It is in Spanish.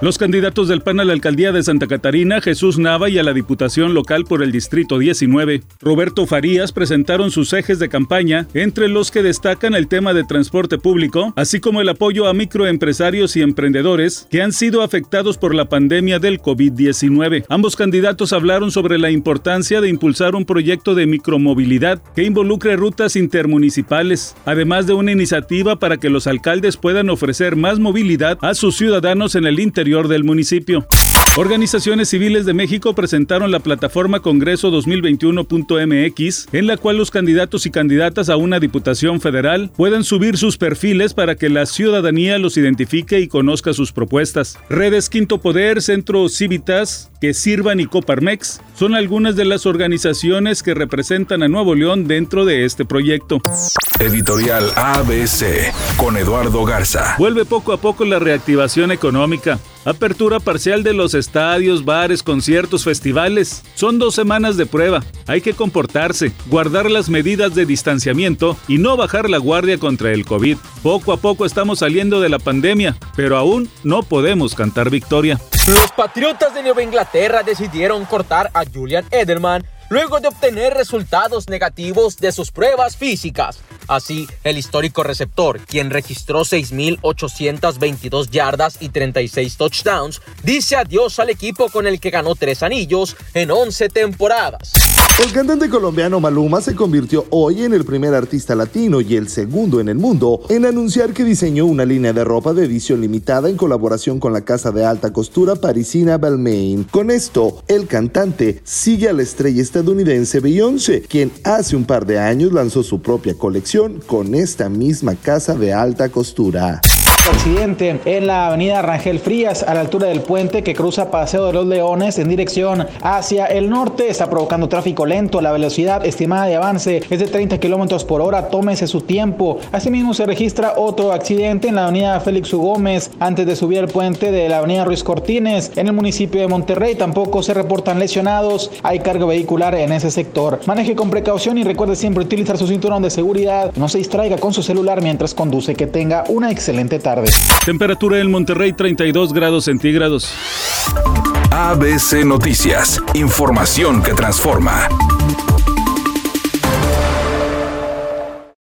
Los candidatos del PAN a la alcaldía de Santa Catarina, Jesús Nava, y a la Diputación local por el Distrito 19, Roberto Farías, presentaron sus ejes de campaña, entre los que destacan el tema de transporte público, así como el apoyo a microempresarios y emprendedores que han sido afectados por la pandemia del COVID-19. Ambos candidatos hablaron sobre la importancia de impulsar un proyecto de micromovilidad que involucre rutas intermunicipales, además de una iniciativa para que los alcaldes puedan ofrecer más movilidad a sus ciudadanos en el interior del municipio. Organizaciones civiles de México presentaron la plataforma Congreso 2021.mx, en la cual los candidatos y candidatas a una diputación federal puedan subir sus perfiles para que la ciudadanía los identifique y conozca sus propuestas. Redes Quinto Poder, Centro Civitas, que sirvan y Coparmex son algunas de las organizaciones que representan a Nuevo León dentro de este proyecto. Editorial ABC con Eduardo Garza. Vuelve poco a poco la reactivación económica. Apertura parcial de los estadios, bares, conciertos, festivales. Son dos semanas de prueba. Hay que comportarse, guardar las medidas de distanciamiento y no bajar la guardia contra el COVID. Poco a poco estamos saliendo de la pandemia, pero aún no podemos cantar victoria. Los Patriotas de Nueva Inglaterra decidieron cortar a Julian Edelman luego de obtener resultados negativos de sus pruebas físicas. Así, el histórico receptor, quien registró 6.822 yardas y 36 touchdowns, dice adiós al equipo con el que ganó tres anillos en 11 temporadas. El cantante colombiano Maluma se convirtió hoy en el primer artista latino y el segundo en el mundo en anunciar que diseñó una línea de ropa de edición limitada en colaboración con la casa de alta costura parisina Balmain. Con esto, el cantante sigue a la estrella estadounidense Beyoncé, quien hace un par de años lanzó su propia colección con esta misma casa de alta costura accidente en la avenida Rangel Frías a la altura del puente que cruza Paseo de los Leones en dirección hacia el norte. Está provocando tráfico lento. La velocidad estimada de avance es de 30 kilómetros por hora. Tómese su tiempo. Asimismo, se registra otro accidente en la avenida Félix U. Gómez antes de subir el puente de la avenida Ruiz Cortines en el municipio de Monterrey. Tampoco se reportan lesionados. Hay carga vehicular en ese sector. Maneje con precaución y recuerde siempre utilizar su cinturón de seguridad. No se distraiga con su celular mientras conduce. Que tenga una excelente tarde. Temperatura en Monterrey 32 grados centígrados. ABC Noticias, información que transforma.